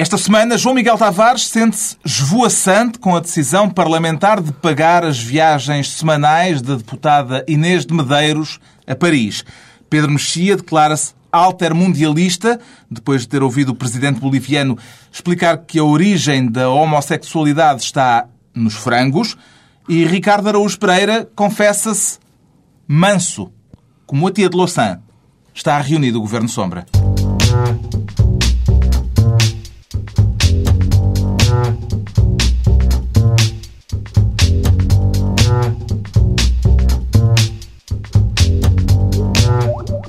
Esta semana, João Miguel Tavares sente-se esvoaçante com a decisão parlamentar de pagar as viagens semanais da deputada Inês de Medeiros a Paris. Pedro Mexia declara-se altermundialista, depois de ter ouvido o presidente boliviano explicar que a origem da homossexualidade está nos frangos, e Ricardo Araújo Pereira confessa-se manso, como a tia de Louçã. Está reunido o Governo Sombra.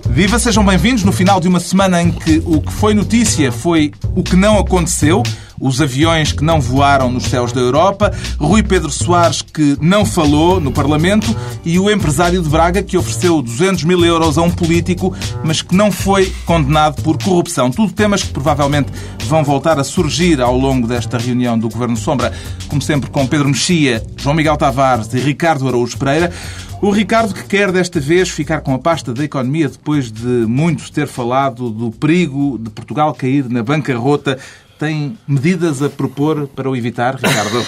Viva, sejam bem-vindos no final de uma semana em que o que foi notícia foi o que não aconteceu, os aviões que não voaram nos céus da Europa, Rui Pedro Soares que não falou no Parlamento e o empresário de Braga que ofereceu 200 mil euros a um político, mas que não foi condenado por corrupção. Tudo temas que provavelmente vão voltar a surgir ao longo desta reunião do Governo Sombra, como sempre com Pedro Mexia, João Miguel Tavares e Ricardo Araújo Pereira. O Ricardo que quer desta vez ficar com a pasta da economia depois de muito ter falado do perigo de Portugal cair na bancarrota tem medidas a propor para o evitar, Ricardo?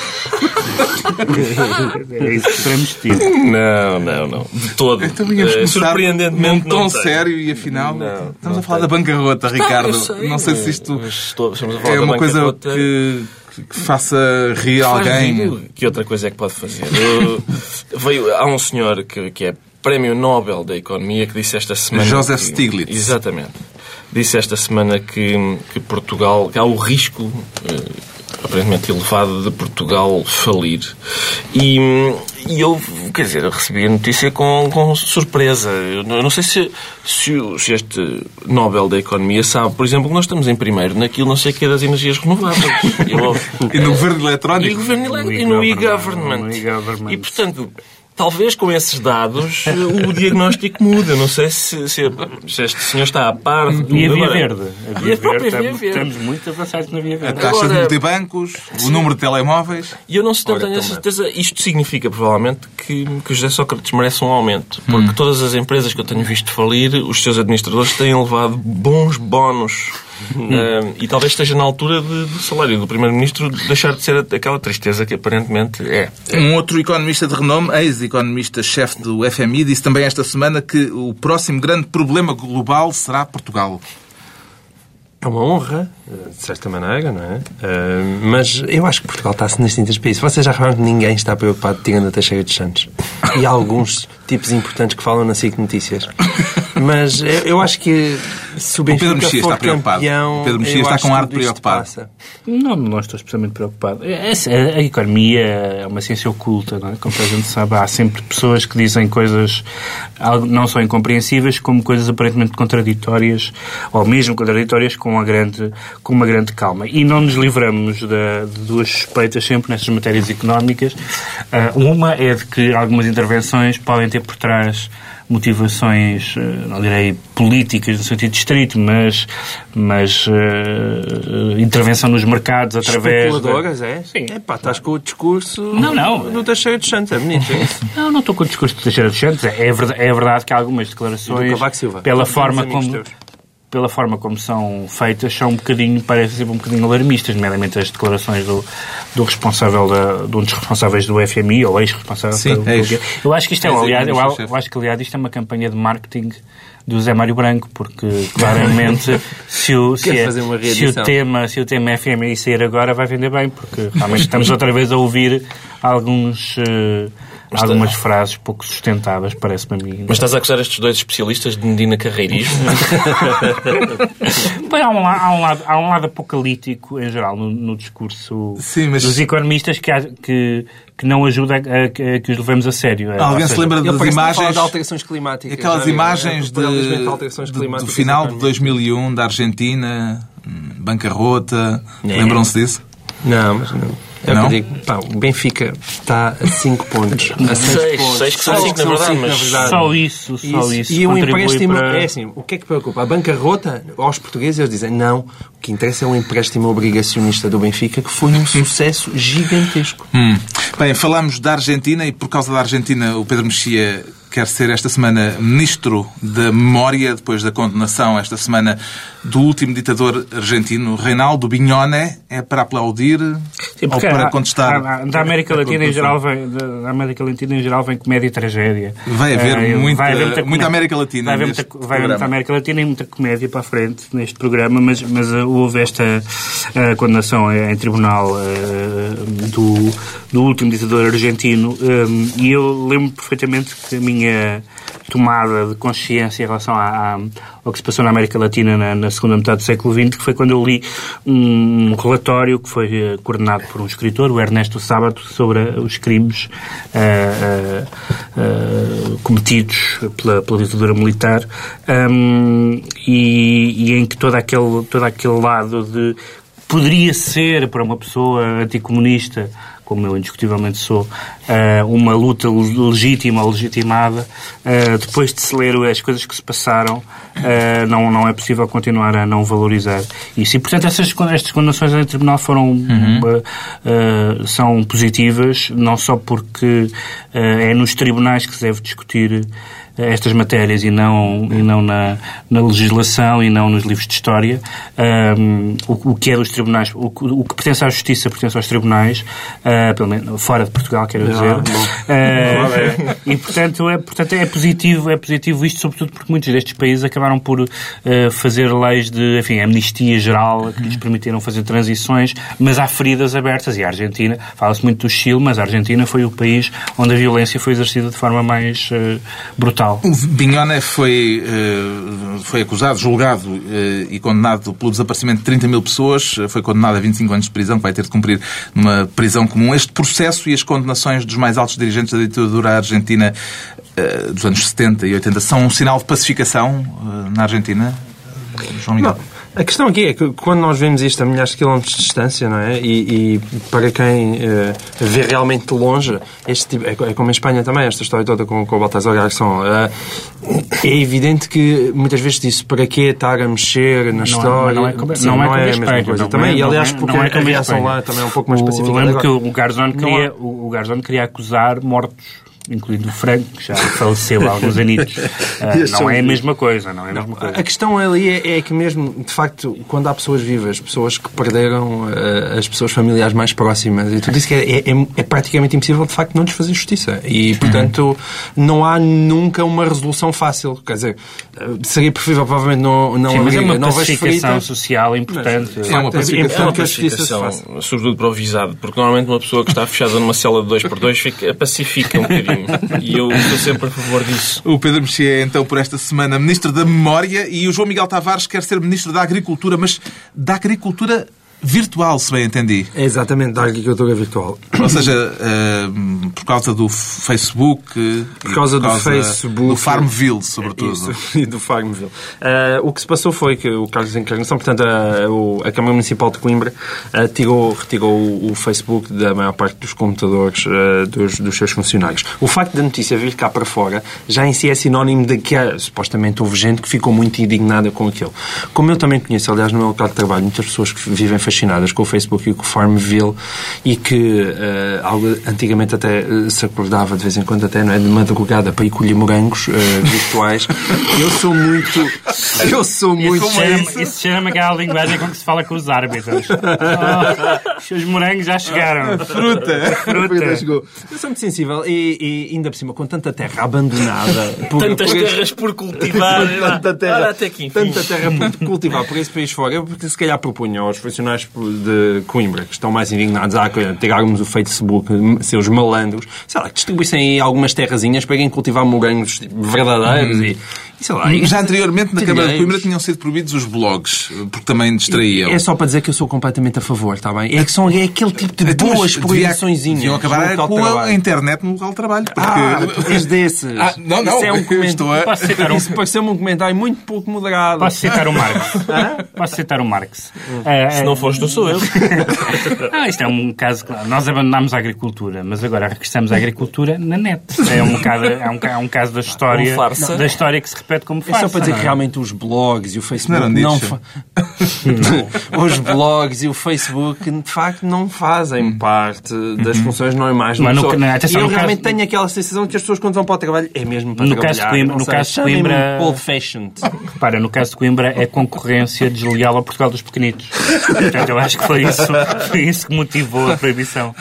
é isso ter. Não, não, não. De todo. Então vínhamos Eh, começar surpreendentemente num tom não sério e afinal Não, estamos não a falar da bancarrota, Ricardo. eu sei, não sei se isto estou- estamos a falar é da uma coisa que, que faça rir alguém. rir. Que outra coisa é que pode fazer? Eu- veio, há um senhor que, que é Prémio Nobel da Economia que disse esta semana... Joseph que- Stiglitz. Exatamente. Disse esta semana que, que Portugal... que há o risco... eh, aparentemente elevado de Portugal falir. E, e eu, quer dizer, eu recebi a notícia com, com surpresa. Eu não, sei se, se, se este Nobel da Economia sabe, por exemplo, que nós estamos em primeiro naquilo não sei o que é das energias renováveis. Eu- E no governo e eletrónico? governo e no e-government. e-government. No e-government. E, portanto, talvez com esses dados o diagnóstico mude. Eu não sei se, se, se este senhor está a par de tudo. E a Via Verde? A E Via a própria Verde, Via estamos, Verde. estamos muito avançados na Via A Verde. taxa de Agora- multibancos, o número de telemóveis. E eu não, Ora, tenho a certeza. Isto significa, provavelmente, que, que o José Sócrates merece um aumento. Hum. Porque todas as empresas que eu tenho visto falir, os seus administradores têm levado bons bónus. Ah, e talvez esteja na altura de- do salário do Primeiro-Ministro deixar de ser aquela tristeza que aparentemente é. Um outro economista de renome, ex-economista-chefe do FMI, disse também esta semana que o próximo grande problema global será Portugal. É uma honra, de certa maneira, não é? Eh, mas eu acho que Portugal está-se nas tintas para isso. Vocês já repararam que ninguém está preocupado tirando a Teixeira dos Santos. E há alguns tipos importantes que falam na SIC Notícias. Mas eu, eu acho que se o Pedro Benfica Mexia for está preocupado. campeão... O Pedro Mexia eu está com ar de preocupado. Não, não estou especialmente preocupado. É- é- A economia é uma ciência oculta, não é? Como a gente sabe, há sempre pessoas que dizem coisas não só incompreensíveis, como coisas aparentemente contraditórias, ou mesmo contraditórias, com, a grande, com uma grande calma. E não nos livramos da- de duas suspeitas sempre nessas matérias económicas. Ah, Uma é de que algumas intervenções podem ter por trás motivações, eh, não direi políticas no sentido estrito, mas, mas eh, intervenção nos mercados através... de- Especuladoras, é? Sim. É pá, estás com o discurso Não, não. do Teixeira dos Santos. É bonito, é isso? Não, não estou com o discurso de Teixeira dos Santos. É verdade, é verdade que algumas E declarações, do pela forma como... teus. Pela forma como são feitas, são um bocadinho, parecem sempre um bocadinho alarmistas, nomeadamente as declarações do, do responsável, da, de um dos responsáveis do FMI, ou ex-responsável. Sim, pelo- ex. Eu acho que isto é, aliás, eu, eu acho que, aliás, isto é uma campanha de marketing do Zé Mário Branco, porque claramente se o, se, é- se o tema, se o tema FMI sair agora vai vender bem, porque realmente estamos outra vez a ouvir alguns, eh, algumas frases pouco sustentáveis, parece-me a mim. Mas estás a acusar estes dois especialistas de Medina Carreirismo? Pois há um, há, um lado, há um lado apocalíptico, em geral, no, no discurso Sim, mas- dos economistas que, há- que, que não ajuda a, a- a que os levemos a sério. Alguém Ou se seja, lembra das imagens... de alterações climáticas. Aquelas viu? imagens É, de, de- do climáticas final na de economia. 2001 da Argentina, bancarrota. É. Lembram-se disso? Não, mas não. É o Não? digo, pá, o Benfica está a 5 pontos. A 6 Seis, pontos. seis que são Seis cinco, na verdade, mas- Só isso, só isso. E o contribui empréstimo, para- é assim, o que é que preocupa? A bancarrota, aos portugueses, eles dizem, não, o que interessa é o empréstimo obrigacionista do Benfica, que foi um sucesso gigantesco. Hum. Bem, falamos da Argentina e por causa da Argentina o Pedro Mexia quer ser esta semana ministro da Memória, depois da condenação esta semana do último ditador argentino, Reinaldo Bignone. É para aplaudir Sim, ou para há- contestar? há- da América Latina em geral vem, da América Latina em geral vem comédia e tragédia. Vai haver Eh, muita- muita comédia. América Latina Vai haver, muita, vai haver muita. América Latina e muita comédia para a frente neste programa, mas, mas eh, houve esta eh, condenação em tribunal eh, do, do último ditador argentino eh, e eu lembro perfeitamente que a minha tomada de consciência em relação à- à- ao que se passou na América Latina na, na segunda metade do século XX, que foi quando eu li um relatório que foi eh, coordenado por um escritor, o Ernesto Sábato, sobre eh, os crimes eh, eh, eh, cometidos pela, pela ditadura militar um, e, e em que todo aquele, todo aquele lado de poderia ser para uma pessoa anticomunista como eu indiscutivelmente sou, eh, uma luta legítima legitimada, eh, depois de se ler as coisas que se passaram, eh, não, não é possível continuar a não valorizar isso. E, portanto, essas, estas condenações em tribunal foram, eh, são positivas, não só porque é nos tribunais que se deve discutir estas matérias e não, e não na, na legislação e não nos livros de história. Um, o, o que é dos tribunais, o, o que pertence à justiça pertence aos tribunais, uh, pelo menos fora de Portugal, quero dizer. Uh, e portanto é, portanto é positivo, é positivo isto, sobretudo porque muitos destes países acabaram por uh, fazer leis de, enfim, amnistia geral que lhes permitiram fazer transições, mas há feridas abertas e a Argentina, fala-se muito do Chile, mas a Argentina foi o país onde a violência foi exercida de forma mais uh, brutal. O Bignone foi, eh, foi acusado, julgado eh, e condenado pelo desaparecimento de 30 mil pessoas. Foi condenado a 25 anos de prisão, que vai ter de cumprir numa prisão comum. Este processo e as condenações dos mais altos dirigentes da ditadura argentina eh, dos anos 70 e 80 são um sinal de pacificação na Argentina? João Miguel? Não. A questão aqui é que quando nós vemos isto a milhares de quilómetros de distância, não é? E, e para quem eh, vê realmente de longe, este tipo, é, é como em Espanha também, esta história toda com, com o Baltasar Garçom. eh, é evidente que muitas vezes disse para que estar a mexer na história. Não é, como- Sim, não é, como a em mesma Espanha, coisa. não também, é- e aliás, não é- porque não é a reação lá também é um pouco mais pacífica. Lembro que o Garzón não queria, o Garzón queria acusar mortos, incluindo o Franco, que já faleceu há alguns anitos. Ah, não é a mesma coisa, não é a mesma coisa. A questão ali é, é que mesmo, de facto, quando há pessoas vivas, pessoas que perderam eh, as pessoas familiares mais próximas, e tu disse que é, é- é praticamente impossível, de facto, não lhes fazer justiça. E, portanto, não há nunca uma resolução fácil. Quer dizer, seria preferível, provavelmente, não, não Sim, mas é haver uma pacificação social importante. É uma É pacificação. importante É uma pacificação, sobretudo para o visado, porque normalmente uma pessoa que está fechada numa cela de 2 por 2 fica, pacifica um bocadinho. E eu estou sempre a favor disso. O Pedro Mexia é então por esta semana Ministro da Memória e o João Miguel Tavares quer ser Ministro da Agricultura, mas da Agricultura virtual, se bem entendi. É exatamente da agricultura virtual. Ou seja, eh, por causa do Facebook. eh, Por e causa do Facebook. Do Farmville, sobretudo. Isso, e do Farmville. Ah, o que se passou foi que o Carlos Encarnação, portanto, a, o- a Câmara Municipal de Coimbra, ah, tirou, retirou o, o Facebook da maior parte dos computadores dos, dos seus funcionários. O facto da notícia vir cá para fora já em si é sinónimo de que supostamente houve gente que ficou muito indignada com aquilo. Como eu também conheço, aliás, no meu local de trabalho, muitas pessoas que vivem fascinadas com o Facebook e com o Farmville e que ah, algo antigamente até ah, se acordava de vez em quando até, não é? De madrugada para ir colher morangos ah, virtuais. Eu sou muito... Eu sou muito... Isso chama- Isso chama aquela linguagem com que se fala com os árbitros. Oh, os morangos já chegaram. Fruta. Fruta. chegou. Eu sou muito sensível e, e ainda por cima, com tanta terra abandonada... por- Tantas por este- terras por cultivar. tanta terra, Ora, até enfim. tanta terra por cultivar por esse país fora. Eu porque se calhar propunha aos funcionários de Coimbra, que estão mais indignados a tirarmos o Facebook, seus malandros, sei lá, que distribuíssem aí algumas terrazinhas para irem cultivar morangos verdadeiros e, e sei lá. e- Já anteriormente, na Câmara de. Coimbra, tinham sido proibidos os blogs, porque também distraíam. É só para dizer que eu sou completamente a favor, está bem? É que são é aquele tipo de Então, boas proibiçõezinhas. Deviam acabar com a, internet no local de trabalho. Porque... Ah, és desses. Ah, não, não, Isso é um eu comentário. a- um- Isso pareceu-me um comentário muito pouco moderado. Posso citar o Marx? Posso citar o Marx? Eh, Se não for não sou eu. Ah, isto é um caso claro. Nós abandonámos a agricultura, mas agora regressamos à agricultura na net. É um, bocado, é um, é um caso da história, Um farsa. da história que se repete como É farsa. só para dizer não que é? realmente os blogs e o Facebook não não, fa... Os blogs e o Facebook de facto não fazem parte das funções normais Mas no- pessoa. não, atenção, e eu no realmente caso- tenho aquela sensação que as pessoas quando vão para o trabalho é mesmo para No caso trabalhar. Coimbra- não no sei, caso de Coimbra- old fashioned. Repara, no caso de Coimbra é concorrência desleal ao Portugal dos pequenitos. Portanto, eu acho que foi isso, foi isso que motivou a proibição.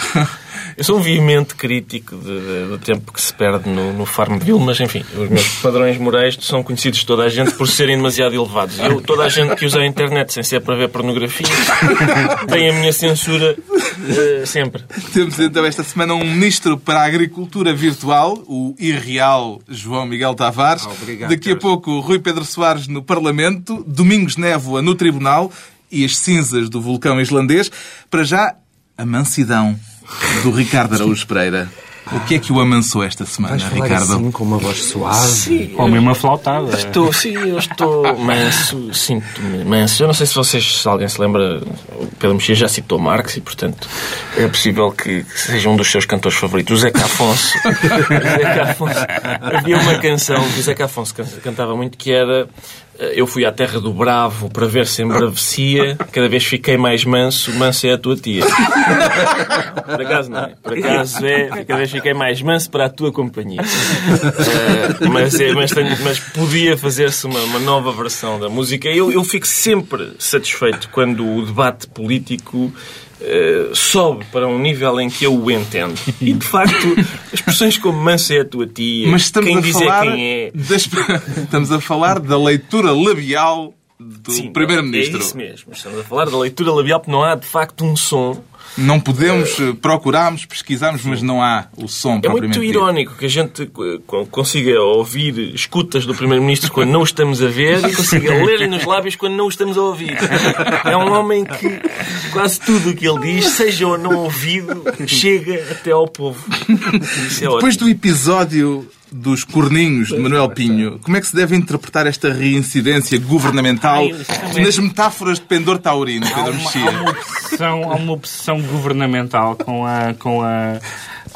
Eu sou um veemente crítico de- de- do tempo que se perde no, no Farmville, mas enfim, os meus padrões morais são conhecidos de toda a gente por serem demasiado elevados. Eu, toda a gente que usa a internet sem ser para ver pornografia, tem a minha censura eh, sempre. Temos então esta semana um ministro para a Agricultura Virtual, o irreal João Miguel Tavares. Obrigado, Daqui a pouco, Rui Pedro Soares no Parlamento. Domingos Névoa no Tribunal e as cinzas do vulcão islandês. Para já, a mansidão do Ricardo Araújo Pereira. O que é que o amansou esta semana, Vais falar Ricardo? assim com uma voz suave. Ou mesmo uma flautada. Estou, sim, eu estou manso, sinto-me manso. Eu não sei se vocês, se alguém se lembra, o Pedro Mexia já citou Marx e, portanto, é possível que seja um dos seus cantores favoritos. O Zeca Afonso. Zeca Afonso. Havia uma canção que o Zeca Afonso can- cantava muito que era Eu fui à terra do bravo para ver se embravecia, cada vez fiquei mais manso, manso é a tua tia. Por acaso não é? Por acaso é, cada vez fiquei mais manso para a tua companhia. Eh, mas, é, mas, tenho- mas podia fazer-se uma, uma nova versão da música. Eu, eu fico sempre satisfeito quando o debate político eh, sobe para um nível em que eu o entendo. E de facto, expressões como manso é a tua tia, Mas estamos quem a diz falar quem é. das- estamos a falar da leitura labial do Primeiro-Ministro. É isso mesmo. Estamos a falar da leitura labial, porque não há de facto um som. Não podemos, eh, procurámos, pesquisámos, mas não há o som É propriamente muito dito. irónico que a gente eh, co- consiga ouvir escutas do Primeiro-Ministro quando não o estamos a ver e consiga ler nos lábios quando não o estamos a ouvir. É um homem que quase tudo o que ele diz, seja ou não ouvido, chega até ao povo. É. Depois do episódio dos corninhos de Manuel Pinho, como é que se deve interpretar esta reincidência governamental nas metáforas de pendor taurino, Há Pedro uma, há Mexia? obsessão, há uma obsessão governamental com a. Com a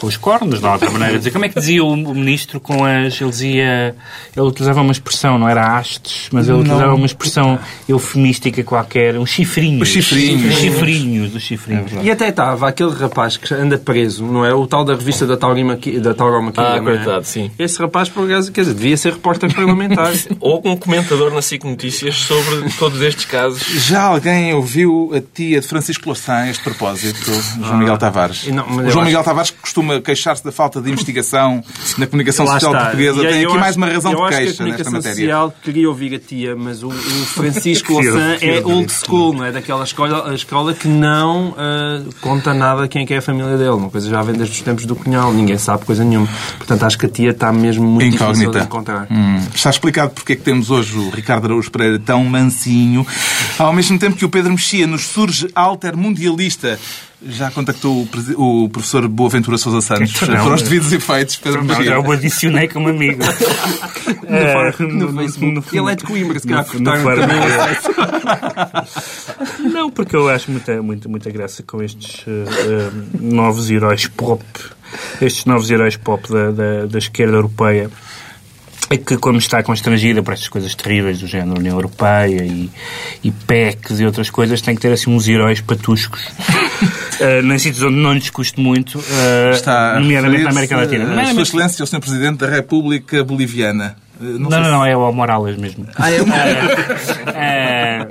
com os cornos, de outra maneira. Dizer, como é que dizia o, o ministro com as. Ele dizia. Ele utilizava uma expressão, não era hastes, mas ele utilizava uma expressão eufemística qualquer, um chifrinho. Os chifrinhos. Os chifrinhos, os chifrinhos. E até estava aquele rapaz que anda preso, não é? O tal da revista da Tauromaquia. Da Tauromaquia Ah, não é? coitado, sim. Esse rapaz, por acaso, quer dizer, devia ser repórter parlamentar. Ou um comentador na SIC Notícias sobre todos estes casos. Já alguém ouviu a tia de Francisco Louçã a este propósito, João Miguel Tavares? não, João acho- Miguel Tavares que costuma queixar-se da falta de investigação na comunicação Lá social está. portuguesa E tem aqui acho- mais uma razão de que a queixa nesta comunicação matéria. social queria ouvir a tia, mas o, o Francisco Louçã é old school, não é? Daquela escola, a escola que não ah, conta nada quem é que é a família dele. Uma coisa já vem desde os tempos do cunhal, ninguém sabe coisa nenhuma. Portanto, acho que a tia está mesmo muito difícil Incógnita. de encontrar. Hum, Está explicado porque é que temos hoje o Ricardo Araújo Pereira tão mansinho, ao mesmo tempo que o Pedro Mexia nos surge altermundialista. Já contactou o, o professor Boaventura Sousa Santos Então não, para os devidos efeitos, Pedro Não, Mexia. eu o adicionei como amigo. É, No Facebook. Ele é de Coimbra, se calhar no- no. Não, porque eu acho muita, muita, muita graça com estes eh, eh, novos heróis pop, estes novos heróis pop da, da, da esquerda europeia. É que, como está constrangida por estas coisas terríveis do género União Europeia e, e PECs e outras coisas, tem que ter assim uns heróis patuscos. uh, em sítios onde não lhes custe muito, uh, nomeadamente na América Latina. Sua Excelência, o Sr. Presidente da República Boliviana. Eh, Não, não, se- não, é o Morales mesmo. Ah, é uma... É,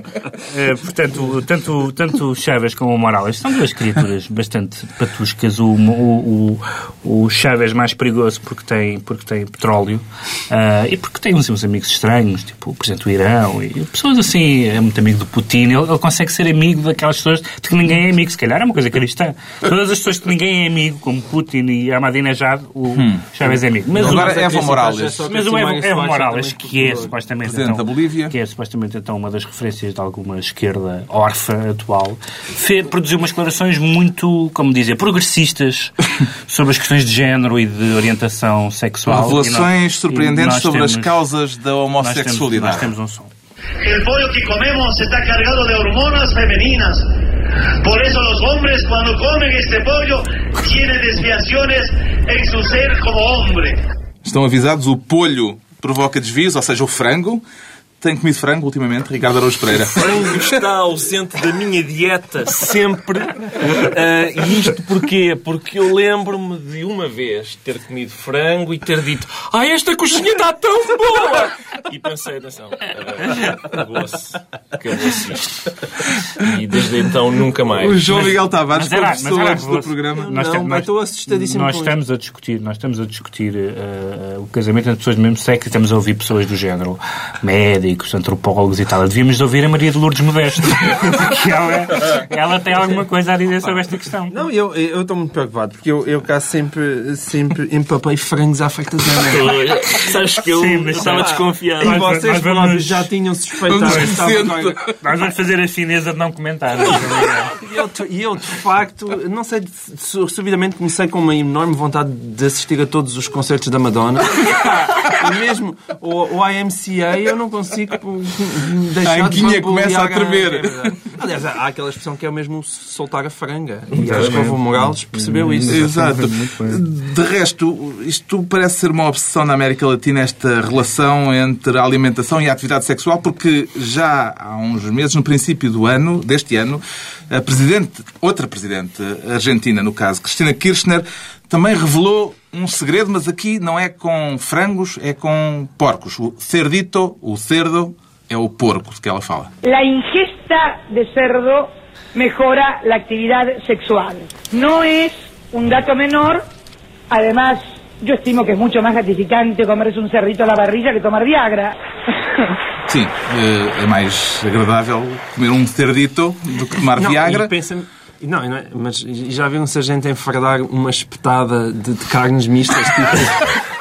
é, portanto, tanto, tanto Chaves como o Morales são duas criaturas bastante patuscas. O, o, o, o Chaves mais perigoso porque tem, porque tem petróleo ah, e porque tem uns, uns amigos estranhos, tipo o Presidente do Irão e pessoas assim. É muito amigo do Putin. Ele, ele consegue ser amigo daquelas pessoas de que ninguém é amigo. Se calhar é uma coisa cristã. Todas as pessoas que ninguém é amigo, como Putin e Ahmadinejad, o Chaves é amigo. Mas o- Agora Mas a Evo Morales. é mas o assim, Evo, Evo Morales, que é supostamente Presidente então, da Bolívia. que é supostamente então uma das referências de alguma esquerda órfã atual, fe- produziu umas declarações muito, como dizer, progressistas sobre as questões de género e de orientação sexual. Revelações nós- surpreendentes sobre as temos- causas da nós temos- homossexualidade. Nós temos um som. El pollo que comemos está cargado de hormonas femeninas. Por eso los hombres cuando comen este pollo tienen desviaciones en su ser como hombre. Estão avisados, o polho provoca desvios, ou seja, o frango. Tem comido frango ultimamente, Ricardo Araújo Pereira? frango está ausente da minha dieta sempre. Ah, e isto porquê? Porque eu lembro-me de uma vez ter comido frango e ter dito Ah, esta coxinha está tão boa! E pensei, atenção, ah, acabou-se. Acabou-se isto. E desde então nunca mais. O João Miguel Tavares mas era- mas confessou era antes do programa. Nós não, mas estou assustadíssimo Nós estamos a discutir, nós estamos a discutir eh, o casamento entre pessoas do mesmo sexo e estamos a ouvir pessoas do género médicos, antropólogos e tal. Devíamos ouvir a Maria de Lourdes Modesto. Porque ela, ela tem alguma coisa a dizer sobre esta questão. Não, eu estou muito preocupado, porque eu, eu cá sempre, sempre empapei frangos à fartazana. Sabes que eu Sim, mas estava desconfiado. E vocês nós vamos- já tinham suspeitado. Estava Nós vamos fazer a fineza de não comentar. E eu, eu, de facto, não sei, su- subidamente comecei com uma enorme vontade de assistir a todos os concertos da Madonna. E mesmo o, o IMCA eu não consigo pô, deixar A anquinha de começa a tremer. é. Aliás, há aquela expressão que é o mesmo soltar a franga. E acho que o Morales percebeu isso. Exato. De resto, isto parece ser uma obsessão na América Latina, esta relação entre a alimentação e a atividade sexual, porque já há uns meses, no princípio do ano, deste ano, a presidente, outra presidente argentina, no caso, Cristina Kirchner, também revelou um segredo, mas aqui não é com frangos, é com porcos. O cerdito, o cerdo, é o porco de que ela fala. La ingesta de cerdo mejora la actividad sexual. No es un dato menor, además yo estimo que es mucho más gratificante comerse un cerdito a la parrilla que tomar Viagra. Sim, eh, é mais agradável comer um cerdito do que tomar Não, Viagra. e pensa não, não é, mas já viu um sargento enfardar uma espetada de, de carnes mistas, tipo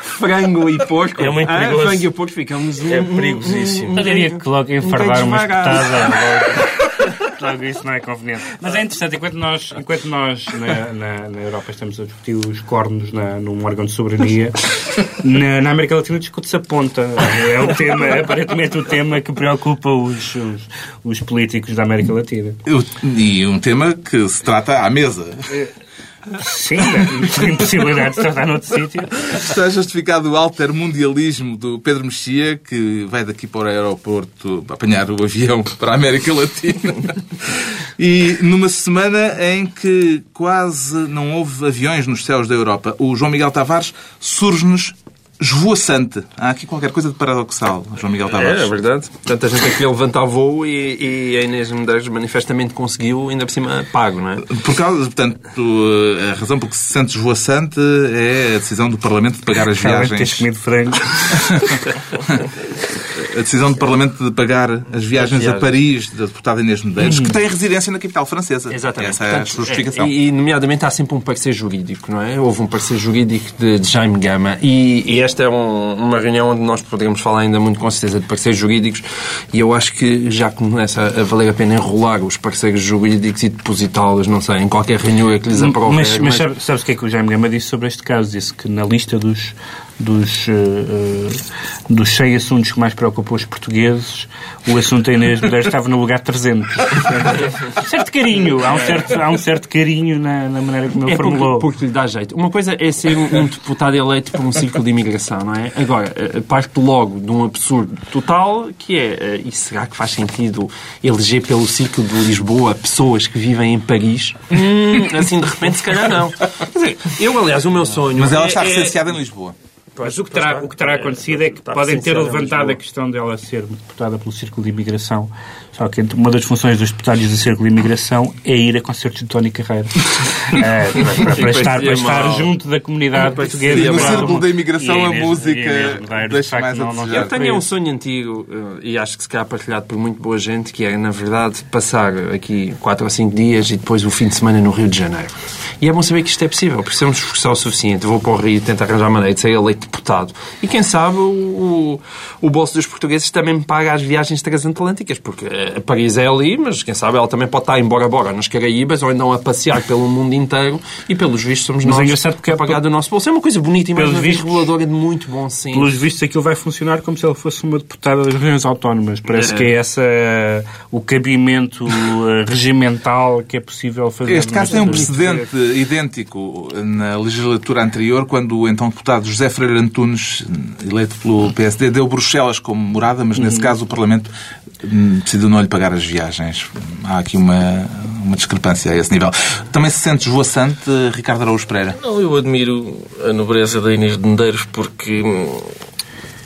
frango e porco? É muito Ah, perigoso. frango e porco ficamos um, É perigosíssimo. Eu diria que logo um enfardar uma espetada. Logo, isso não é conveniente. Mas é interessante, enquanto nós, enquanto nós na, na, na Europa estamos a discutir os cornos na, num órgão de soberania, na, na América Latina discute-se a ponta. É o tema, aparentemente o tema que preocupa os, os, os políticos da América Latina. Eu- E um tema que se trata à mesa. Sim, a impossibilidade de se tratar noutro sítio. Está justificado o altermundialismo do Pedro Mexia, que vai daqui para o aeroporto apanhar o avião para a América Latina. E numa semana em que quase não houve aviões nos céus da Europa, o João Miguel Tavares surge-nos esvoaçante. Há aqui qualquer coisa de paradoxal, João Miguel Tavares. É, é verdade. Tanta gente aqui a levantar voo e, e a Inês Medeiros manifestamente conseguiu, ainda por cima, pago, não é? Por causa, portanto, a razão por que se sente esvoaçante é a decisão do Parlamento de pagar as Realmente viagens. comido frango. A decisão do Parlamento de pagar as viagens a viagens. Paris da deputada Inês Medeiros, que tem residência na capital francesa. Exatamente. Essa é a Portanto, sua justificação. E, e, nomeadamente, há sempre um parecer jurídico, não é? Houve um parecer jurídico de, de Jaime Gama e, e esta é um- uma reunião onde nós poderíamos falar ainda muito com certeza de pareceres jurídicos e eu acho que já começa a valer a pena enrolar os parceiros jurídicos e depositá-los, não sei, em qualquer reunião que lhes aprove. Mas, mas sabe- sabes o que é que o Jaime Gama disse sobre este caso? Disse que na lista dos, dos, eh, dos 100 assuntos que mais preocupam os portugueses, o assunto da Inês Medeiros estava no lugar 300. certo carinho, há um certo, há um certo carinho na, na maneira como ele É formulou. porque, porque lhe dá jeito. Uma coisa é ser um, um deputado eleito por um círculo de imigração, não é? Agora, eh, parte logo de um absurdo total, que é, e será que faz sentido eleger pelo círculo de Lisboa pessoas que vivem em Paris? Hum, assim, de repente, se calhar não. Quer dizer, eu, aliás, o meu sonho... Mas ela é- está é- licenciada em Lisboa. Mas o que terá, o que terá acontecido é que podem ter levantado a questão dela ser deputada pelo Círculo de Imigração. Só que uma das funções dos deputados do Círculo de Imigração é ir a concertos de Tony Carreira. Eh, para, para- para estar, para estar junto da comunidade portuguesa. No Círculo da Imigração, E a música e deixa mais a não- não desejar. Eu tenho um sonho antigo, eh, e acho que se calhar partilhado por muito boa gente, que é, na verdade, passar aqui 4 ou 5 dias e depois o fim de semana no Rio de Janeiro. E é bom saber que isto é possível, porque se eu me esforçar o suficiente, vou para o Rio e tentar arranjar maneira de ser eleito deputado. E quem sabe o, o bolso dos portugueses também paga as viagens transatlânticas, porque eh, Paris é ali, mas quem sabe ela também pode estar embora bora nas Caraíbas ou então a passear pelo mundo inteiro e pelos vistos somos Mas é nós engraçado porque a pagar do nosso bolso. É uma coisa bonita e mais vistos- reguladora de muito bom senso. Pelos vistos, aquilo vai funcionar como se ele fosse uma deputada das regiões autónomas. Parece que é essa eh, o cabimento eh, regimental que é possível fazer. Este caso tem um precedente idêntico na legislatura anterior, quando o então deputado José Freire Antunes, eleito pelo PSD, deu Bruxelas como morada, mas nesse caso o Parlamento hum, decidiu não lhe pagar as viagens. Há aqui uma, uma discrepância a esse nível. Também se sente esvoaçante, Ricardo Araújo Pereira? Não, eu admiro a nobreza da Inês de Medeiros porque,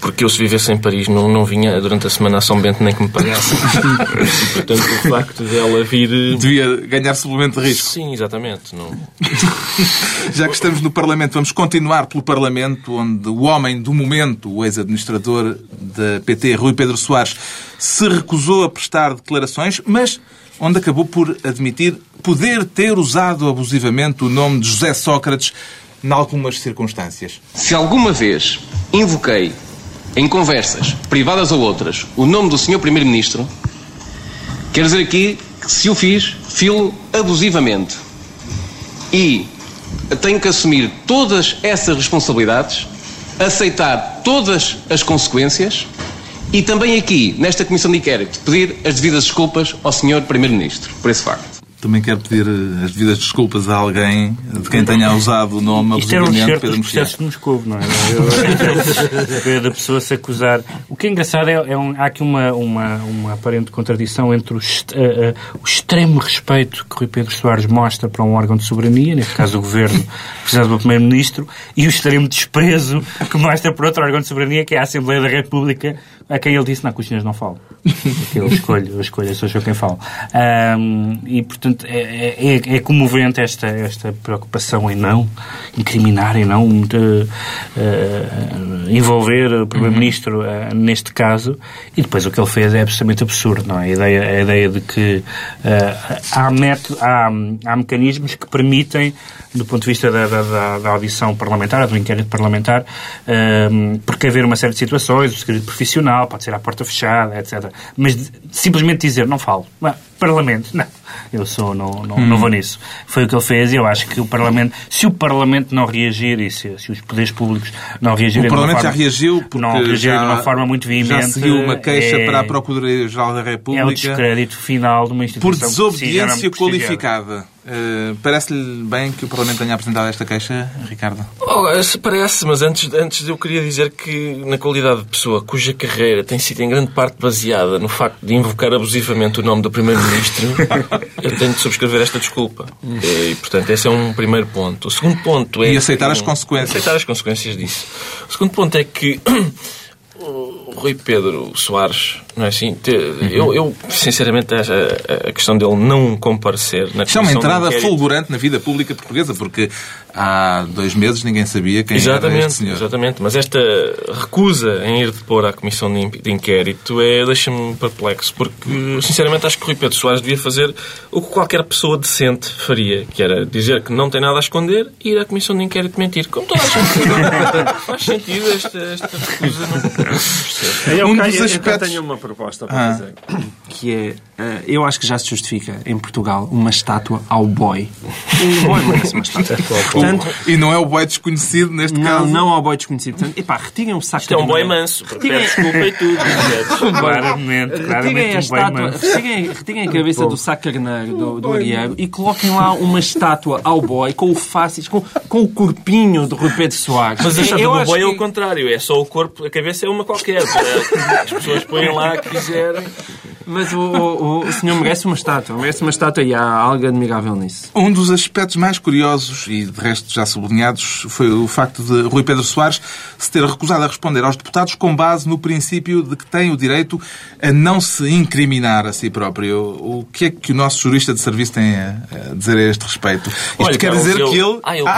porque eu se vivesse em Paris não, não vinha durante a semana a São Bento nem que me pagasse. portanto, o facto dela vir... Devia ganhar suplemento de risco. Sim, exatamente. Não... Já que estamos no Parlamento, vamos continuar pelo Parlamento, onde o homem do momento, o ex-administrador da PT, Rui Pedro Soares, se recusou a prestar declarações, mas onde acabou por admitir poder ter usado abusivamente o nome de José Sócrates em algumas circunstâncias. Se alguma vez invoquei em conversas, privadas ou outras, o nome do Sr. Primeiro-Ministro, quero dizer aqui que se o fiz, filo abusivamente. E tenho que assumir todas essas responsabilidades, aceitar todas as consequências e também aqui, nesta Comissão de Inquérito, pedir as devidas desculpas ao Sr. Primeiro-Ministro por esse facto. Também quero pedir eh, as devidas desculpas a alguém de quem tenha usado o nome Isto era um abusivamente, certo Pedro dos processos de Moscou, não é? Eu- da pessoa se acusar. O que é engraçado é, é um- há aqui uma, uma, uma aparente contradição entre o, est- eh, eh, o extremo respeito que Rui Pedro Soares mostra para um órgão de soberania, neste caso o Governo, precisado do Primeiro-Ministro, e o extremo desprezo que mostra para outro órgão de soberania, que é a Assembleia da República, a quem ele disse, não, que os senhores não falam. Eu escolho, eu escolho, sou eu quem falo. Ahm, e, portanto, é, é, é comovente esta, esta preocupação em não incriminar, em não de, eh, envolver o Primeiro-Ministro eh, neste caso. E depois o que ele fez é absolutamente absurdo, não é? A ideia, a ideia de que eh, há, método, há, há mecanismos que permitem, do ponto de vista da, da, da- audição parlamentar, do inquérito parlamentar, eh, porque haver uma série de situações, o segredo profissional, pode ser à porta fechada, etc. Mas de- simplesmente dizer, não falo. Bah, Parlamento, não. Eu sou, não, não, não vou nisso. Foi o que ele fez e eu acho que o Parlamento, se o Parlamento não reagir e se, se os poderes públicos não reagirem O Parlamento já forma- reagiu porque não reagirem já, de uma forma muito veemente. já seguiu uma queixa é- para a Procuradoria-Geral da É o República descrédito final de uma instituição por já desobediência qualificada. Eh, Parece-lhe bem que o Parlamento tenha apresentado esta queixa, Ricardo? Oh, parece, mas antes, antes eu queria dizer que, na qualidade de pessoa cuja carreira tem sido em grande parte baseada no facto de invocar abusivamente o nome do Primeiro-Ministro, eu tenho de subscrever esta desculpa. E, portanto, esse é um primeiro ponto. O segundo ponto é. E aceitar que- as consequências. Aceitar as consequências disso. O segundo ponto é que. O Rui Pedro Soares, não é assim? Eu, eu, sinceramente, a, a- questão dele não comparecer na Isto é uma entrada fulgurante na vida pública portuguesa, porque há dois meses ninguém sabia quem era este Exatamente, senhor. exatamente. Mas esta recusa em ir depor à comissão de in- de inquérito é, deixa-me perplexo, porque sinceramente acho que Rui Pedro Soares devia fazer o que qualquer pessoa decente faria, que era dizer que não tem nada a esconder e ir à comissão de inquérito mentir. Como toda a gente faz sentido esta, esta recusa. Não, Eu, Um dos aspectos- tenho uma proposta para Ah. fazer. Que é, eh, eu acho que já se justifica em Portugal uma estátua ao boy. O boy merece uma estátua. Portanto, E não é o boy desconhecido neste não, caso. não ao boy desconhecido. Portanto, epá, retirem o saco isto é um maneira. manso, porque pede desculpa e tudo. percebes? Claramente, Retirem claramente a um estátua, manso. retirem, retirem a cabeça do Sá Carneiro, do, do Ariego, e coloquem lá uma estátua ao boy com o faces, com, com o corpinho de Rui Pedro Soares. Mas a estátua do acho boi é que- o contrário, é só o corpo, a cabeça é uma qualquer. As pessoas põem lá que quiserem. Mas o, o, o senhor merece uma estátua, merece uma estátua e há algo admirável nisso. Um dos aspectos mais curiosos, e de resto já sublinhados, foi o facto de Rui Pedro Soares se ter recusado a responder aos deputados com base no princípio de que tem o direito a não se incriminar a si próprio. O que é que o nosso jurista de serviço tem a dizer a este respeito? Isto Olha, quer Carlos, dizer eu- que ele... Ah, eu-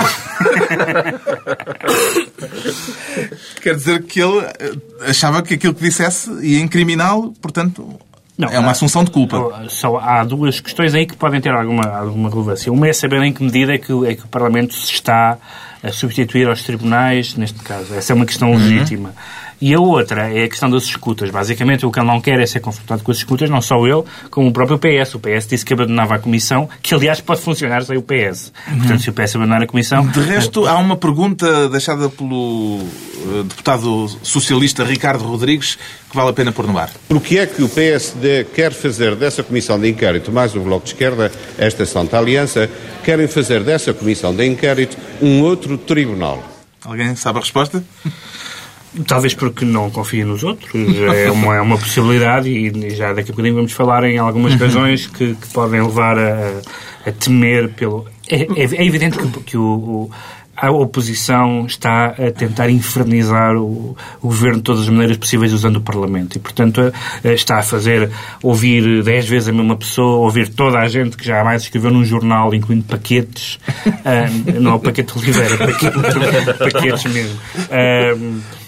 Quer dizer que ele eh, achava que aquilo que dissesse ia incriminá-lo, portanto, Não, é uma há- assunção de culpa. Só há duas questões aí que podem ter alguma, alguma relevância. Uma é saber em que medida é que, o- é que o Parlamento se está a substituir aos tribunais, neste caso. Essa é uma questão legítima. E a outra é a questão das escutas. Basicamente, o que ele não quer é ser confrontado com as escutas, não só ele, como o próprio PS. O PS disse que abandonava a Comissão, que aliás pode funcionar sem o PS. Portanto, se o PS abandonar a Comissão... De resto, há uma pergunta deixada pelo eh, deputado socialista Ricardo Rodrigues que vale a pena pôr no ar. O que é que o PSD quer fazer dessa comissão de inquérito, mais o Bloco de Esquerda, esta Santa Aliança, querem fazer dessa comissão de inquérito um outro tribunal? Alguém sabe a resposta? Talvez porque não confia nos outros, é uma, é uma possibilidade e já daqui a bocadinho vamos falar em algumas razões que, que podem levar a, a temer pelo... É, é- é evidente que, que o, o- a oposição está a tentar infernizar o, o governo de todas as maneiras possíveis usando o Parlamento e, portanto, está a fazer ouvir dez vezes a mesma pessoa, ouvir toda a gente que jamais escreveu num jornal, incluindo paquetes, ah, não o paquete Oliveira, paquete, paquetes mesmo. Ah,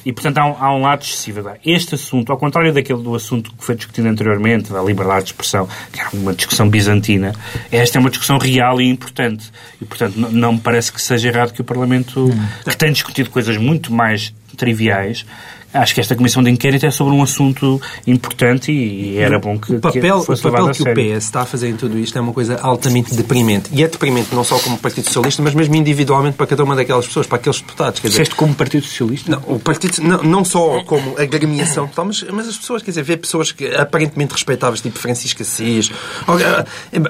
e, portanto, há um, há um lado excessivo. Este assunto, ao contrário daquele do assunto que foi discutido anteriormente, da liberdade de expressão, que era uma discussão bizantina, esta é uma discussão real e importante. E, portanto, não me parece que seja errado que o Parlamento, que tem discutido coisas muito mais triviais, acho que esta comissão de inquérito é sobre um assunto importante e, era bom que, O papel, que o, papel a que o. PS está a fazer em tudo isto é uma coisa altamente deprimente. E é deprimente não só como Partido Socialista, mas mesmo individualmente para cada uma daquelas pessoas, para aqueles deputados. Quer dizer, como Partido Socialista? Não, o partido, não, não só como agremiação total, mas, mas as pessoas, quer dizer, ver pessoas que aparentemente respeitáveis, tipo Francisco Assis, eh,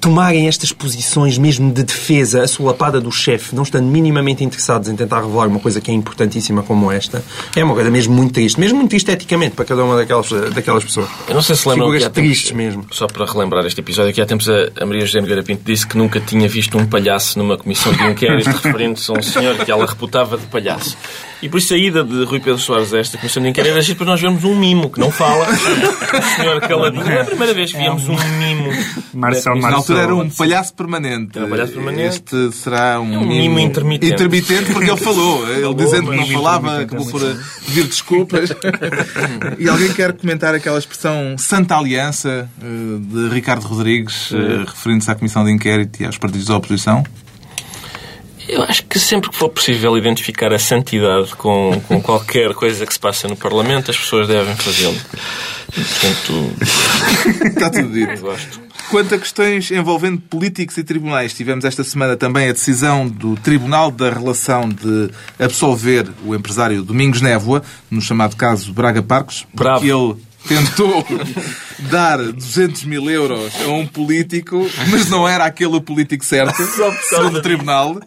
tomarem estas posições mesmo de defesa assolapada do chefe, não estando minimamente interessados em tentar revelar uma coisa que é importantíssima como esta, é uma coisa mesmo muito triste. Mesmo muito triste eticamente para cada uma daquelas, daquelas pessoas. Eu não sei se lembram Figuras que há tempos- tristes mesmo. Só para relembrar este episódio, que há tempos a, Maria José Nogueira Pinto disse que nunca tinha visto um palhaço numa comissão de inquérito referente a um senhor que ela reputava de palhaço. E por isso a ida de Rui Pedro Soares a esta comissão de inquérito era para nós vermos um mimo que não fala. O senhor caladinho. É a primeira vez que víamos um mimo. Marcelo Na altura era um palhaço permanente. Era um palhaço permanente. Este será um, um mimo intermitente. Intermitente porque ele falou. Ele dizendo que não falava, acabou por pedir desculpas. e alguém quer comentar aquela expressão Santa Aliança eh, de Ricardo Rodrigues, eh, referindo-se à Comissão de Inquérito e aos partidos da oposição? Eu acho que sempre que for possível identificar a santidade com, com qualquer coisa que se passa no Parlamento, as pessoas devem fazê-lo. Portanto, Está tudo dito. gosto. Quanto a questões envolvendo políticos e tribunais, tivemos esta semana também a decisão do Tribunal da Relação de absolver o empresário Domingos Névoa, no chamado caso Braga Parcos, Bravo. porque ele tentou dar 200 mil euros a um político, mas não era aquele o político certo, segundo o Tribunal.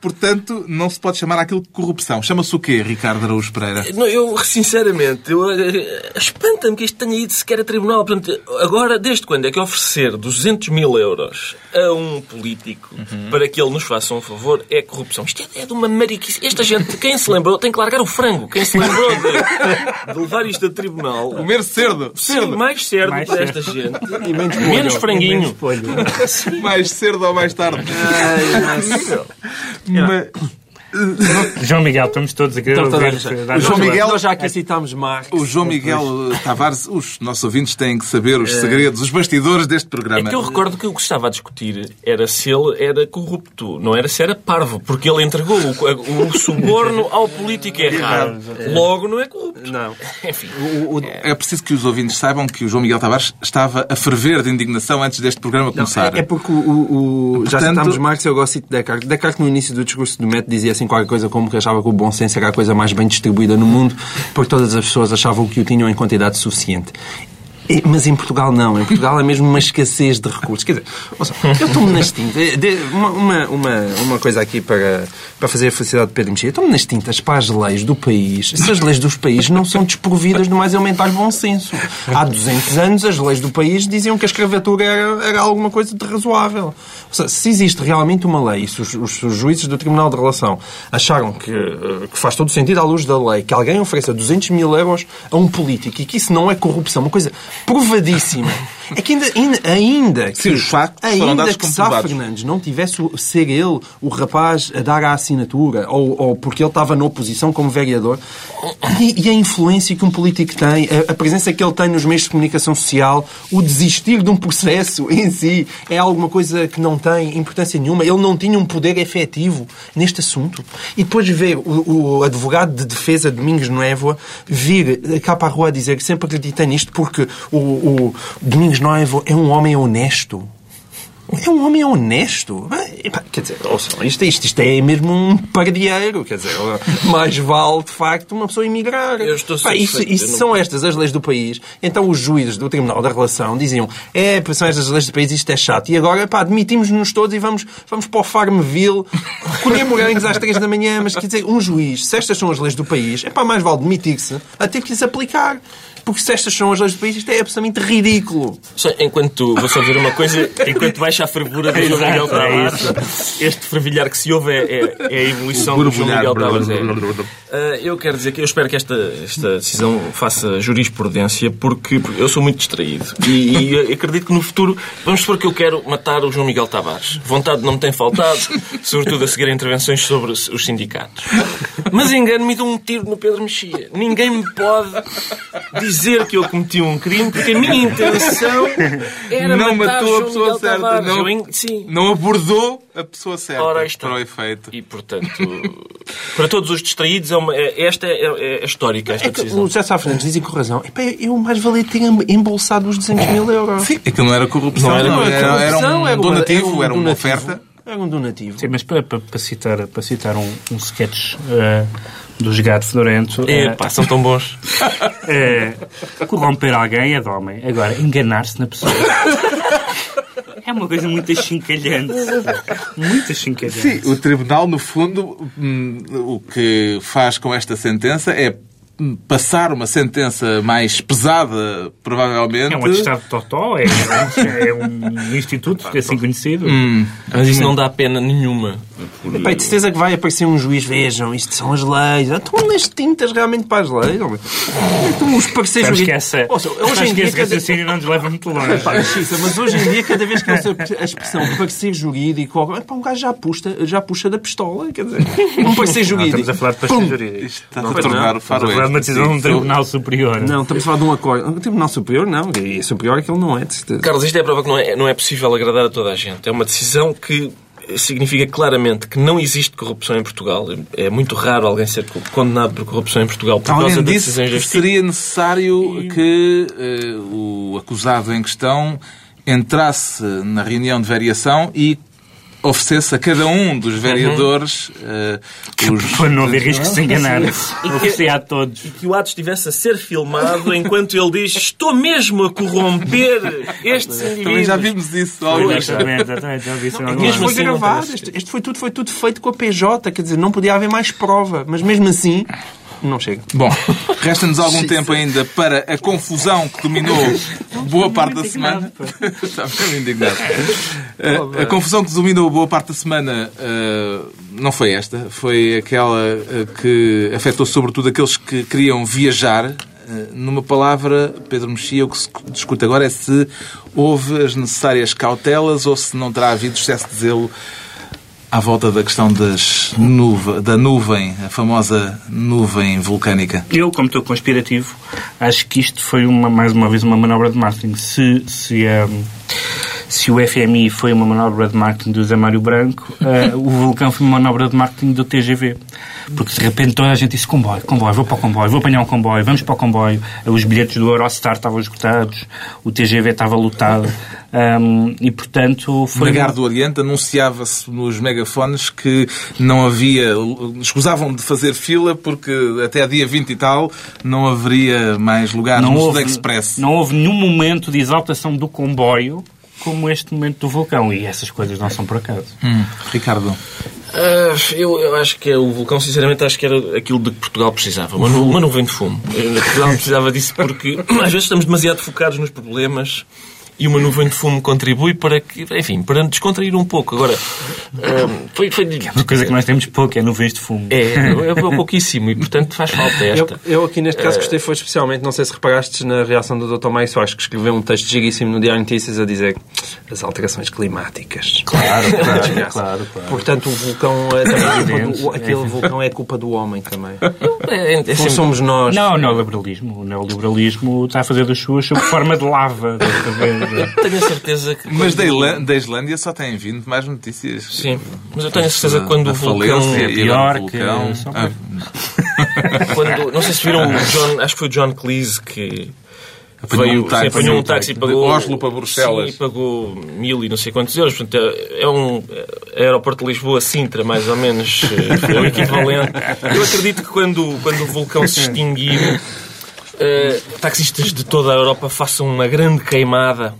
Portanto, não se pode chamar aquilo de corrupção. Chama-se o quê, Ricardo Araújo Pereira? Não, eu, sinceramente, eu, eh, espanta-me que isto tenha ido sequer a tribunal. Portanto, agora, desde quando é que oferecer 200 mil euros a um político para que ele nos faça um favor é corrupção? Isto é, é de uma mariquice. Esta gente, quem se lembrou, tem que largar o frango. Quem se lembrou de, de levar isto a tribunal... Comer cerdo. Sim, mais certo Mais para esta gente. E menos, menos franguinho. Mais cedo ou mais tarde. Mas- João Miguel, estamos todos a querer ouvir- toda a dar O João Miguel- Nós já aqui citámos Marx. O João Miguel Tavares, os nossos ouvintes têm que saber os segredos, os bastidores deste É programa. que eu recordo que o que se estava a discutir era se ele era corrupto, não era se era parvo, porque ele entregou o, o suborno ao político errado. Logo não é corrupto. Não. Enfim. É preciso que os ouvintes saibam que o João Miguel Tavares estava a ferver de indignação antes deste programa começar. É, é porque o, o- o- já Portanto- citámos Marx, eu gosto de Descartes. Descartes, no início do discurso do método, dizia assim qualquer coisa como que achava que o bom senso era a coisa mais bem distribuída no mundo, porque todas as pessoas achavam que o tinham em quantidade suficiente. Mas em Portugal não. Em Portugal é mesmo uma escassez de recursos. Quer dizer, ouça, eu estou-me nas tintas. Uma, uma, uma coisa aqui para, para fazer a felicidade de Pedro Mexia. Estou-me nas tintas para as leis do país. Se as leis dos países não são desprovidas do mais elementar bom senso. Há 200 anos as leis do país diziam que a escravatura era, era alguma coisa de razoável. Ou seja, se existe realmente uma lei, se os, os- os juízes do Tribunal de Relação acharam que, eh, que faz todo sentido à luz da lei que alguém ofereça 200 mil euros a um político e que isso não é corrupção, uma coisa provadíssima, É que ainda, ainda, ainda Sim, que, os factos ainda que Sá. Fernandes não tivesse ser ele o rapaz a dar a assinatura, ou, ou porque ele estava na oposição como vereador, e, e a influência que um político tem, a, a presença que ele tem nos meios de comunicação social, o desistir de um processo em si, é alguma coisa que não tem importância nenhuma. Ele não tinha um poder efetivo neste assunto. E depois ver o, o advogado de defesa, Domingos Noévoa, vir cá para a rua a dizer que sempre acreditei nisto porque o, o Domingos Noévoa é um homem honesto. É um homem honesto. Quer dizer, ouçam, isto, isto, isto é mesmo um pardieiro. Quer dizer, mais vale, de facto, uma pessoa emigrar. Eu estou Pá, isso, isso não- são estas as leis do país. Então os juízes do Tribunal da Relação diziam é, são estas as leis do país, isto é chato. E agora, pá, admitimos-nos todos e vamos, vamos para o Farmville colher morangos às três da manhã. Mas quer dizer, um juiz, se estas são as leis do país, é pá, mais vale demitir-se a ter que as aplicar. Porque se estas são as leis do país, isto é absolutamente ridículo. Só enquanto, vou só dizer uma coisa, enquanto baixa a fervura do João Miguel é Tavares, este fervilhar que se ouve é, é- é a evolução do João Miguel Tavares. É. Ah, eu quero dizer que eu espero que esta, esta decisão faça jurisprudência porque, eu sou muito distraído e, e acredito que no futuro, vamos supor que eu quero matar o João Miguel Tavares. Vontade não me tem faltado, sobretudo a seguir a intervenções sobre os os sindicatos. Mas engano-me e dou um tiro no Pedro Mexia. Ninguém me pode dizer que eu cometi um crime porque a minha intenção era não matar matou a pessoa Miguel certa. Tavares. Não, Eu Sim. não abordou a pessoa certa Ora, está. para o efeito. E, portanto, para todos os distraídos, é uma, é- esta é, é histórica, esta É que decisão. o José Sá Fernandes dizem com razão. Epá, eu mais valia ter embolsado os 200 mil euros. Sim, aquilo não era corrupção, Não era não, corrupção, era, era um era uma- donativo, era um uma donativo. oferta. Era um donativo. Sim, mas para, para, para citar, para citar um, um sketch eh, do Gato Fedorento, eh, Epá, são tão bons. eh, corromper alguém é de homem. Agora, enganar-se na pessoa é uma coisa muito achincalhante. Muito achincalhante. Sim, o Tribunal, no fundo, hum, o que faz com esta sentença é hum, passar uma sentença mais pesada, provavelmente. É um atestado de totó, é, é um instituto assim conhecido. Mas isso não dá pena nenhuma. Epá, e de certeza que vai aparecer um juiz. Vejam, isto são as leis. Ah, Estão nas tintas realmente para as leis. homem. Então, os parceiros essa, Ouça, hoje em que dia, cada... raciocínio não nos leva muito longe. Pá, Xisa, mas hoje em dia, cada vez que eu a expressão parecer jurídico, epá, um gajo já puxa, já puxa da pistola. Quer dizer, um parecer Não, jurídico. estamos a falar de parecer jurídico. Está Não, a tornar não. o Estamos a falar de faroeste. uma decisão de um tribunal superior. Não, estamos a falar de um acordo. O Tribunal Superior, não. E superior é que ele não é, de certeza. Carlos, isto é a prova que não é, não é possível agradar a toda a gente. É uma decisão que significa claramente que não existe corrupção em Portugal. É muito raro alguém ser co- condenado por corrupção em Portugal por causa Alguém de disse decisões deste tipo. seria necessário que eh, o acusado em questão entrasse na reunião de variação e oferecesse a cada um dos vereadores eh, os... Para não haver risco de se enganar. A todos. que o ato estivesse a ser filmado enquanto ele diz estou mesmo a corromper estes indivíduos. Também já vimos isso. Exatamente, exatamente. Já vi isso mesmo foi assim não gravado. Este, este foi tudo, foi tudo feito com a PJ. Quer dizer, não podia haver mais prova. Mas mesmo assim, não chega. Bom, resta-nos algum tempo ainda para a confusão que dominou boa parte da semana. Está mesmo indignado. A, a confusão que dominou boa parte da semana eh, não foi esta, foi aquela eh, que afetou sobretudo aqueles que queriam viajar. Eh, Numa palavra, Pedro Mexia, o que se discute agora é se houve as necessárias cautelas ou se não terá havido excesso de zelo à volta da questão das nuve, da nuvem, a famosa nuvem vulcânica. Eu, como estou conspirativo, acho que isto foi uma, mais uma vez uma manobra de marketing. Se, se, ehm, se o FMI foi uma manobra de marketing do Zé Mário Branco, eh, o vulcão foi uma manobra de marketing do TGV. Porque de repente toda a gente disse comboio, comboio, vou para o comboio, vou apanhar um comboio, vamos para o comboio. Os bilhetes do Eurostar estavam esgotados, o TGV estava lotado. ehm, e portanto foi. Na Gar do Oriente anunciava-se nos megafones que não havia. escusavam de fazer fila porque até dia 20 e tal não haveria mais lugar não no houve, Express. não houve nenhum momento de exaltação do comboio como este momento do vulcão. E essas coisas não são por acaso. Hum, Ricardo. Ah, eu, eu acho que é o vulcão, sinceramente, acho que era aquilo de que Portugal precisava. Uma, uma nuvem de fumo. Portugal precisava disso porque às vezes estamos demasiado focados nos problemas e uma nuvem de fumo contribui para que, enfim, para descontrair um pouco. Agora, hum, foi, foi Uma coisa que nós temos pouco é nuvens de fumo. é, é pouquíssimo e, portanto, faz falta Eu, esta. eu aqui neste caso gostei foi especialmente, não sei se reparaste na reação do Dr. Maio Soares, que escreveu um texto giríssimo no Diário de Notícias a dizer as alterações climáticas. Claro, É claro, claro, claro. Portanto, o vulcão é também culpa do, aquele vulcão é culpa do homem também. É, é Não sempre- somos nós. Não, o neoliberalismo. O neoliberalismo está a fazer das suas sob forma de lava. Tenho a certeza que. Mas da, Ilã- da Islândia só têm vindo mais notícias. Sim, mas eu tenho a certeza que quando o vulcão. falência e pior o que- vulcão. Ah, Quando, não sei se viram o John, acho que foi o John Cleese que Apanhou veio, um táxi. sim, apanhou um táxi e pagou. Oslo para Bruxelas. Sim, pagou mil e não sei quantos euros. Portanto, é, é um é aeroporto de Lisboa-Sintra, mais ou menos. eh, É o equivalente. Eu acredito que quando, quando o vulcão se extinguir, eh, taxistas de toda a Europa façam uma grande queimada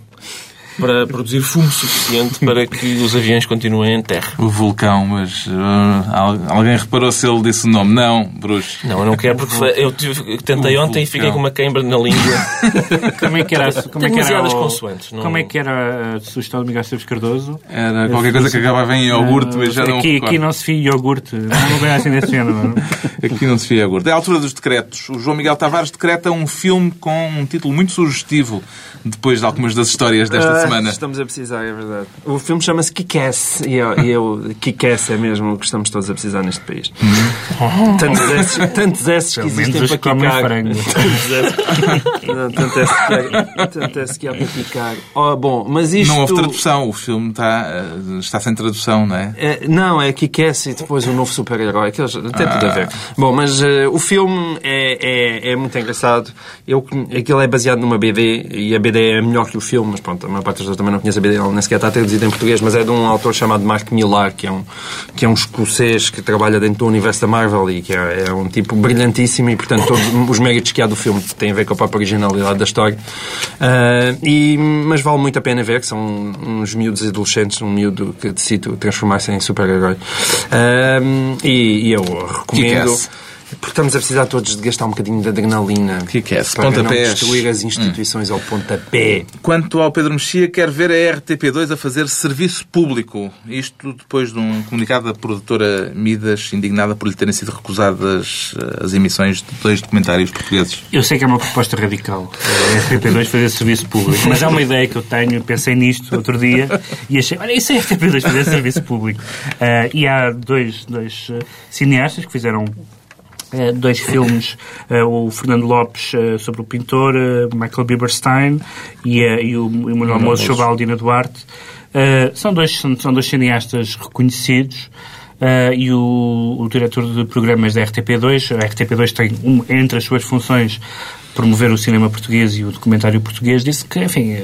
para produzir fumo suficiente para que os aviões continuem em terra. o vulcão, mas ah, al- alguém reparou se ele disse o nome? Não, Bruxo. Não, eu não quero porque eu tive- tentei O ontem e fiquei vulcão. com uma queimbra na língua. Como é que era, a- como é que era, o- consoantes, não- como é que era a sugestão do Miguel Esteves Cardoso? Era qualquer coisa que acabava em iogurte, mas já não aqui, aqui não se fia iogurte. Não vem assim desse género. Aqui não se fia iogurte. É a altura dos decretos. O João Miguel Tavares decreta um filme com um título muito sugestivo depois de algumas das histórias desta Ah, semana. Estamos a precisar, é verdade. O filme chama-se Kick-Ass e eu, e eu Kick-Ass é mesmo o que estamos todos a precisar neste país. Tantos esses, tantos esses que existem para quicar. frango. Tantos esses que há- tanto esses que há para quicar. Oh, bom, mas isto... Não houve tradução. O filme está, ah, está sem tradução, não é? É, não, é Kick-Ass e depois o novo super-herói. Aqueles, tem tudo a ver. Bom, mas eh, o filme é, é, é muito engraçado. Eu, aquilo é baseado numa BD e a BD é melhor que o filme, mas pronto, a maior parte também não conhece a BD, ela nem sequer está traduzida em português, mas é de um autor chamado Mark Millar, que é um, que é um escocês que trabalha dentro do universo da Marvel e que é, é um tipo brilhantíssimo e, portanto, todos os méritos que há do filme têm a ver com a própria originalidade da história. Ah, e, mas vale muito a pena ver, que são uns miúdos adolescentes, um miúdo que decide transformar-se em super-herói. Ah, e, e eu recomendo. Porque estamos a precisar todos de gastar um bocadinho de adrenalina Kick-Ass. para não destruir as instituições ao pontapé. Quanto ao Pedro Mexia, quer ver a RTP2 a fazer serviço público. Isto depois de um comunicado da produtora Midas, indignada por lhe terem sido recusadas eh, as emissões de dois documentários portugueses. Eu sei que é uma proposta radical. A RTP2 fazer serviço público. Mas é uma ideia que eu tenho. Pensei nisto outro dia e achei, olha, isso é a RTP2 fazer serviço público. Ah, e há dois, dois cineastas que fizeram eh, dois filmes, eh, o Fernando Lopes eh, sobre o pintor, Michael Bieberstein, e, e o, e o Manuel Moço sobre a Aldina Duarte. São, dois, são, são dois cineastas reconhecidos. eh, e o, o diretor de programas da RTP2, a RTP2 tem um, entre as suas funções promover o cinema português e o documentário português, disse que, enfim,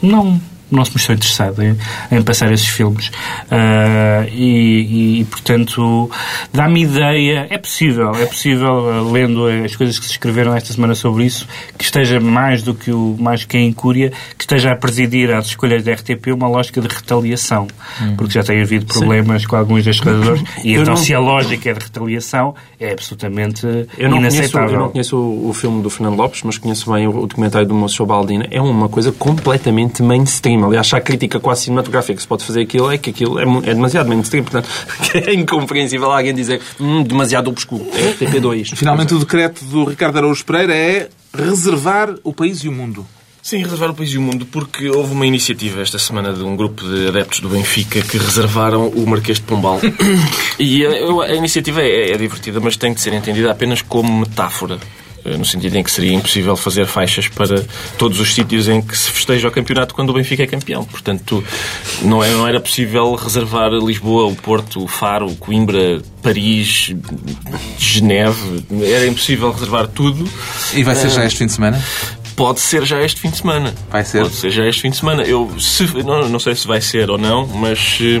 não, não se mostrou interessado em, em passar esses filmes. Ah, e, e, portanto, dá-me ideia, é possível, é possível, ah, lendo as coisas que se escreveram esta semana sobre isso, que esteja mais do que o mais que a incúria, que esteja a presidir às escolhas da RTP uma lógica de retaliação, porque já tem havido problemas com alguns destes realizadores, e Eu então não- se a lógica é de retaliação, é absolutamente Eu não, conheço, inaceitável. eu não conheço o, o filme do Fernando Lopes, mas conheço bem o, o documentário do Moço sobre a Aldina. É uma coisa completamente mainstream. Aliás, a crítica quase cinematográfica que se pode fazer aquilo é que aquilo é, é demasiado mainstream. Portanto, é incompreensível alguém dizer hum, demasiado obscuro. É TP2. Finalmente, o decreto do Ricardo Araújo Pereira é reservar o país e o mundo. Sim, reservar o país e o mundo, porque houve uma iniciativa esta semana de um grupo de adeptos do Benfica que reservaram o Marquês de Pombal. e a, eu- a iniciativa é, é divertida, mas tem de ser entendida apenas como metáfora. Eh, No sentido em que seria impossível fazer faixas para todos os sítios em que se festeja o campeonato quando o Benfica é campeão. Portanto, não, é, era possível reservar Lisboa, o Porto, o Faro, Coimbra, Paris, Geneve. Era impossível reservar tudo. E vai ser já este fim de semana? Pode ser já este fim de semana. Vai ser? Pode ser já este fim de semana. Eu se, não, não sei se vai ser ou não, mas eh,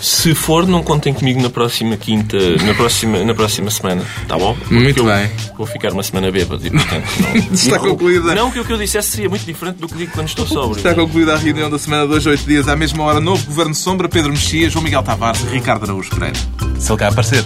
se for, não contem comigo na próxima quinta, na próxima, na próxima semana. Tá bom? Porque Muito bem. Vou ficar uma semana bêbado e, portanto, não. Está não- concluída. Não, que o que eu dissesse seria muito diferente do que digo quando estou sóbrio. Está concluída a reunião da semana de hoje, oito dias, à mesma hora. Novo Governo Sombra, Pedro Mexia, João Miguel Tavares e Ricardo Araújo Pereira. Se ele cá aparecer.